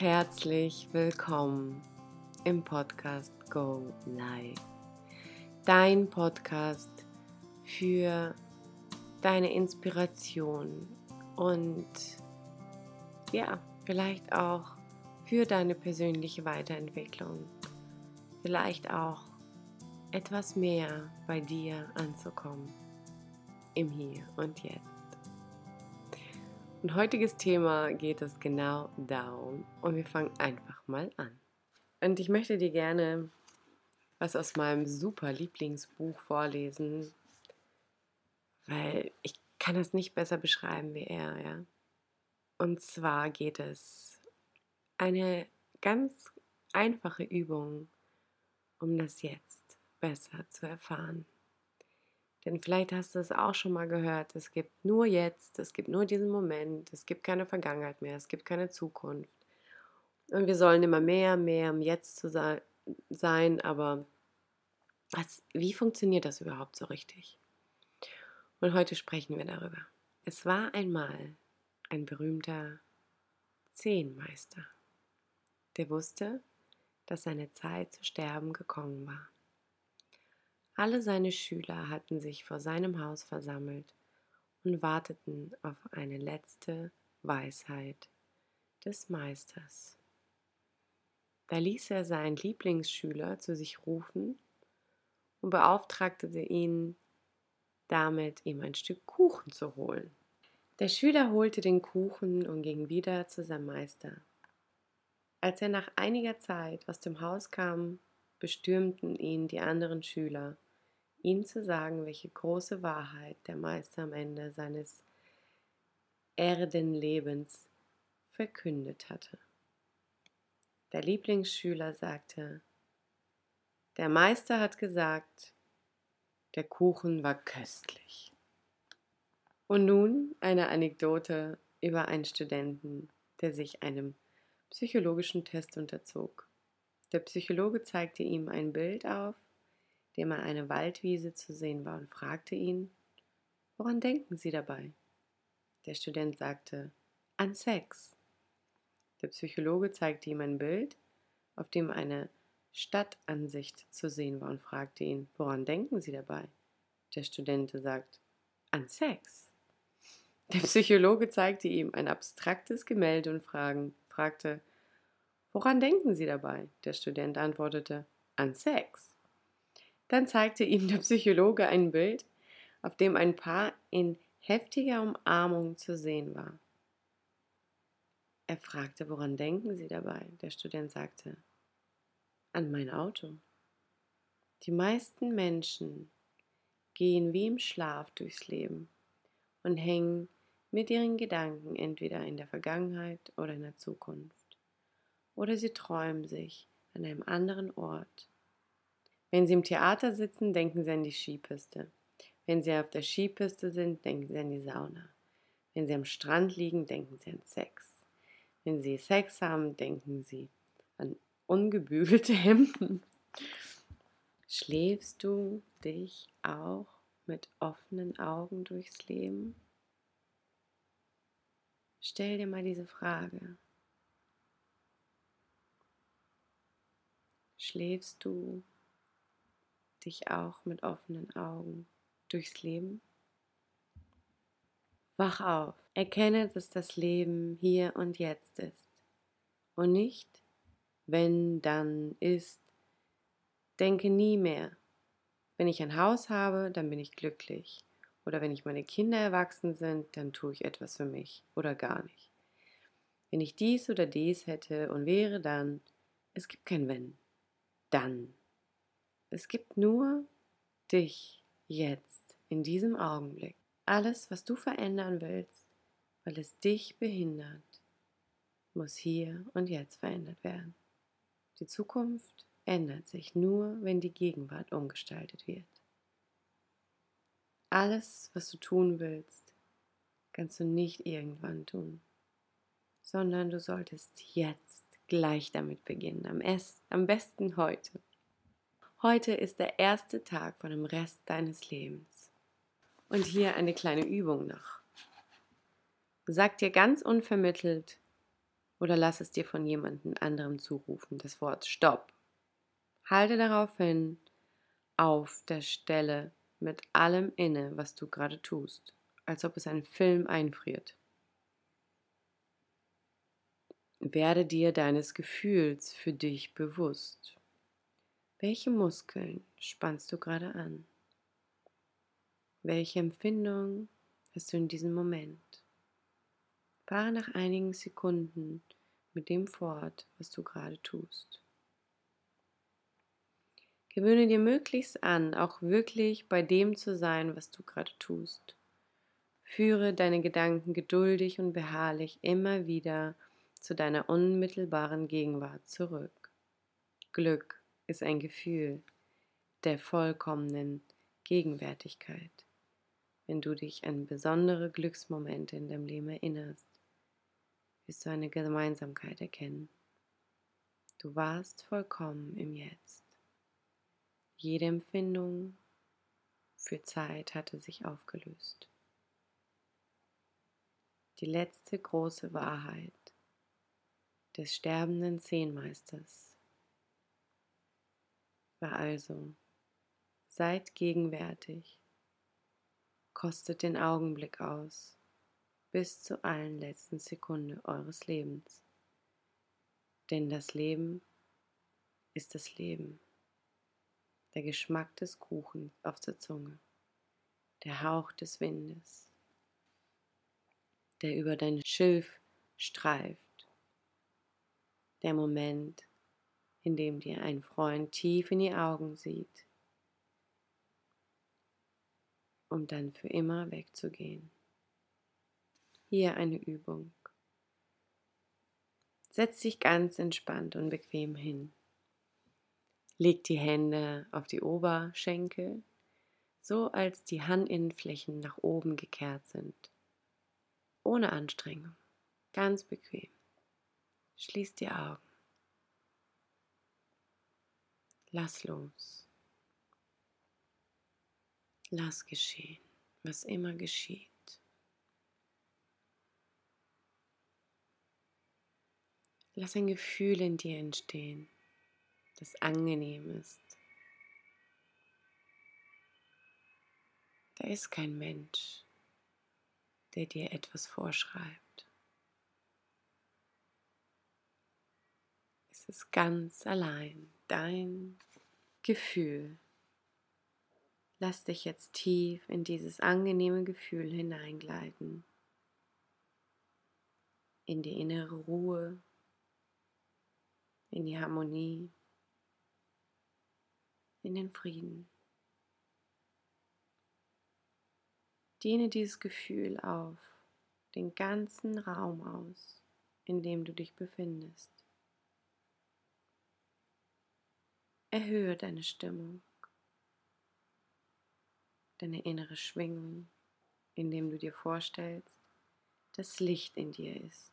Herzlich willkommen im Podcast Go Live. Dein Podcast für deine Inspiration und ja, vielleicht auch für deine persönliche Weiterentwicklung. Vielleicht auch etwas mehr bei dir anzukommen. Im Hier und Jetzt. Und heutiges Thema geht es genau darum. Und wir fangen einfach mal an. Und ich möchte dir gerne was aus meinem super Lieblingsbuch vorlesen, weil ich kann das nicht besser beschreiben wie er, ja. Und zwar geht es eine ganz einfache Übung, um das Jetzt besser zu erfahren. Denn vielleicht hast du es auch schon mal gehört, es gibt nur jetzt, es gibt nur diesen Moment, es gibt keine Vergangenheit mehr, es gibt keine Zukunft. Und wir sollen immer mehr, mehr im Jetzt zu sein, aber was, wie funktioniert das überhaupt so richtig? Und heute sprechen wir darüber. Es war einmal ein berühmter Zehnmeister, der wusste, dass seine Zeit zu sterben gekommen war. Alle seine Schüler hatten sich vor seinem Haus versammelt und warteten auf eine letzte Weisheit des Meisters. Da ließ er seinen Lieblingsschüler zu sich rufen und beauftragte ihn damit, ihm ein Stück Kuchen zu holen. Der Schüler holte den Kuchen und ging wieder zu seinem Meister. Als er nach einiger Zeit aus dem Haus kam, bestürmten ihn die anderen Schüler ihm zu sagen, welche große Wahrheit der Meister am Ende seines Erdenlebens verkündet hatte. Der Lieblingsschüler sagte, der Meister hat gesagt, der Kuchen war köstlich. Und nun eine Anekdote über einen Studenten, der sich einem psychologischen Test unterzog. Der Psychologe zeigte ihm ein Bild auf, dem er eine Waldwiese zu sehen war, und fragte ihn, woran denken Sie dabei? Der Student sagte, an Sex. Der Psychologe zeigte ihm ein Bild, auf dem eine Stadtansicht zu sehen war und fragte ihn, woran denken Sie dabei? Der Student sagt, an Sex. Der Psychologe zeigte ihm ein abstraktes Gemälde und fragen, fragte, woran denken Sie dabei? Der Student antwortete, an Sex. Dann zeigte ihm der Psychologe ein Bild, auf dem ein Paar in heftiger Umarmung zu sehen war. Er fragte, woran denken Sie dabei? Der Student sagte, an mein Auto. Die meisten Menschen gehen wie im Schlaf durchs Leben und hängen mit ihren Gedanken entweder in der Vergangenheit oder in der Zukunft. Oder sie träumen sich an einem anderen Ort wenn Sie im Theater sitzen, denken Sie an die Skipiste. Wenn Sie auf der Skipiste sind, denken Sie an die Sauna. Wenn Sie am Strand liegen, denken Sie an Sex. Wenn Sie Sex haben, denken Sie an ungebügelte Hemden. Schläfst du dich auch mit offenen Augen durchs Leben? Stell dir mal diese Frage. Schläfst du dich auch mit offenen Augen durchs Leben. Wach auf, erkenne, dass das Leben hier und jetzt ist und nicht, wenn dann ist. Denke nie mehr, wenn ich ein Haus habe, dann bin ich glücklich. Oder wenn ich meine Kinder erwachsen sind, dann tue ich etwas für mich oder gar nicht. Wenn ich dies oder dies hätte und wäre dann, es gibt kein Wenn. Dann. Es gibt nur dich jetzt, in diesem Augenblick. Alles, was du verändern willst, weil es dich behindert, muss hier und jetzt verändert werden. Die Zukunft ändert sich nur, wenn die Gegenwart umgestaltet wird. Alles, was du tun willst, kannst du nicht irgendwann tun, sondern du solltest jetzt gleich damit beginnen, am, besten heute. Heute ist der erste Tag von dem Rest deines Lebens. Und hier eine kleine Übung noch. Sag dir ganz unvermittelt, Oder lass es dir von jemandem anderem zurufen, das Wort Stopp. Halte daraufhin auf der Stelle mit allem inne, was du gerade tust, als ob es ein Film einfriert. Werde dir deines Gefühls für dich bewusst. Welche Muskeln spannst du gerade an? Welche Empfindung hast du in diesem Moment? Fahre nach einigen Sekunden mit dem fort, was du gerade tust. Gewöhne dir möglichst an, auch wirklich bei dem zu sein, was du gerade tust. Führe deine Gedanken geduldig und beharrlich immer wieder zu deiner unmittelbaren Gegenwart zurück. Glück ist ein Gefühl der vollkommenen Gegenwärtigkeit. Wenn du dich an besondere Glücksmomente in deinem Leben erinnerst, wirst du eine Gemeinsamkeit erkennen. Du warst vollkommen im Jetzt. Jede Empfindung für Zeit hatte sich aufgelöst. Die letzte große Wahrheit des sterbenden Zehnmeisters war also, seid gegenwärtig, kostet den Augenblick aus, bis zur allen letzten Sekunde eures Lebens. Denn das Leben ist das Leben, der Geschmack des Kuchens auf der Zunge, der Hauch des Windes, der über dein Schilf streift. Der Moment, in dem dir ein Freund tief in die Augen sieht, um dann für immer wegzugehen. Hier eine Übung. Setz dich ganz entspannt und bequem hin. Leg die Hände auf die Oberschenkel, so als die Handinnenflächen nach oben gekehrt sind. Ohne Anstrengung. Ganz bequem. Schließ die Augen. Lass los. Lass geschehen, was immer geschieht. Lass ein Gefühl in dir entstehen, das angenehm ist. Da ist kein Mensch, der dir etwas vorschreibt. ist ganz allein dein Gefühl. Lass dich jetzt tief in dieses angenehme Gefühl hineingleiten, in die innere Ruhe, in die Harmonie, in den Frieden. Dehne dieses Gefühl auf den ganzen Raum aus, in dem du dich befindest. Erhöhe deine Stimmung, deine innere Schwingung, indem du dir vorstellst, dass Licht in dir ist.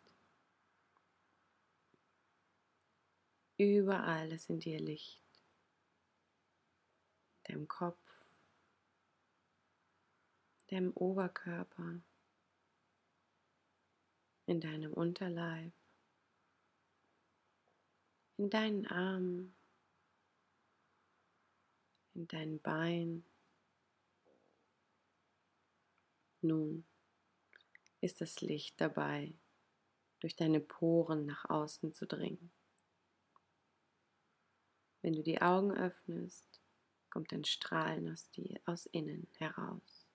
Überall ist in dir Licht. Deinem Kopf, deinem Oberkörper, in deinem Unterleib, in deinen Armen, in dein Bein. Nun ist das Licht dabei, durch deine Poren nach außen zu dringen. Wenn du die Augen öffnest, kommt ein Strahlen aus dir, aus innen heraus.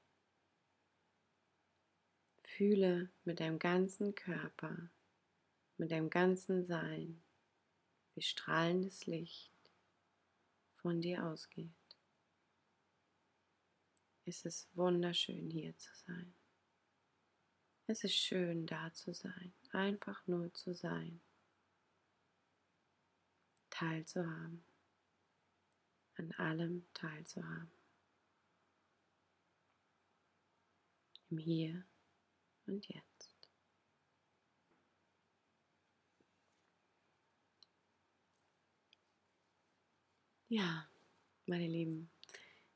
Fühle mit deinem ganzen Körper, mit deinem ganzen Sein, wie strahlendes Licht von dir ausgeht. Es ist wunderschön hier zu sein. Es ist schön da zu sein, einfach nur zu sein, teilzuhaben, an allem teilzuhaben. Im Hier und Jetzt. Ja, meine Lieben,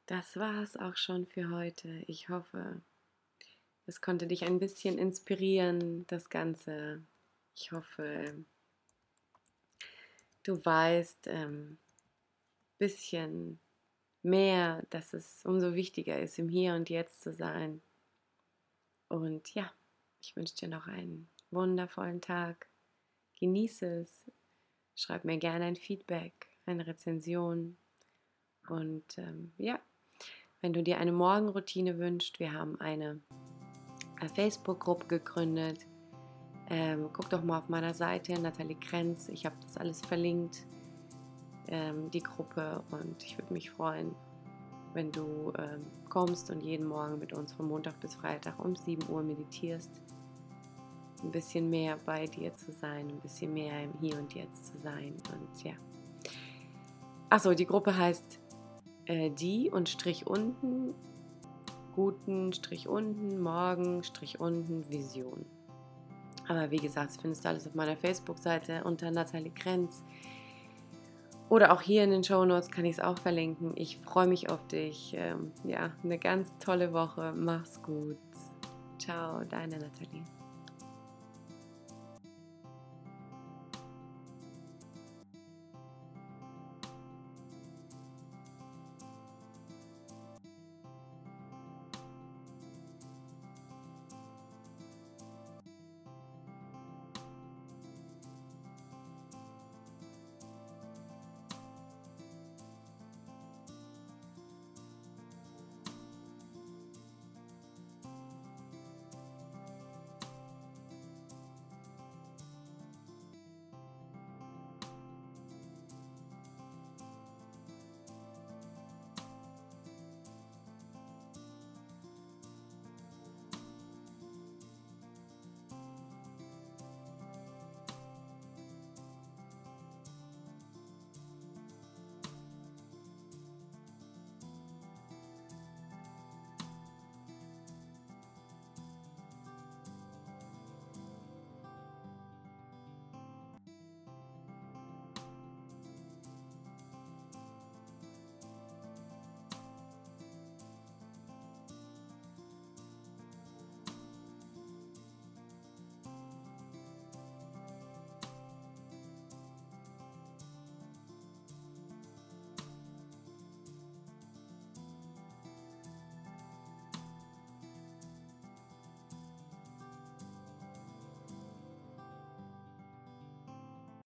das war es auch schon für heute. Ich hoffe, es konnte dich ein bisschen inspirieren, das Ganze Ich hoffe, du weißt ein ähm, bisschen mehr, dass es umso wichtiger ist, im Hier und Jetzt zu sein. Und ja, ich wünsche dir noch einen wundervollen Tag. Genieße es. Schreib mir gerne ein Feedback, eine Rezension. Und ähm, ja, wenn du dir eine Morgenroutine wünschst, wir haben eine Facebook-Gruppe gegründet. Ähm, guck doch mal auf meiner Seite, Nathalie Krenz. Ich habe das alles verlinkt, ähm, die Gruppe. Und ich würde mich freuen, wenn du ähm, kommst und jeden Morgen mit uns von Montag bis Freitag um 7 Uhr meditierst. Ein bisschen mehr bei dir zu sein, ein bisschen mehr im Hier und Jetzt zu sein. Und ja. Achso, die Gruppe heißt äh, die und Strich unten, guten Strich unten, morgen Strich unten, Vision. Aber wie gesagt, das findest du alles auf meiner Facebook-Seite unter Nathalie Krenz. Oder auch hier in den Show Notes kann ich es auch verlinken. Ich freue mich auf dich. Ähm, ja, eine ganz tolle Woche. Mach's gut. Ciao, deine Nathalie.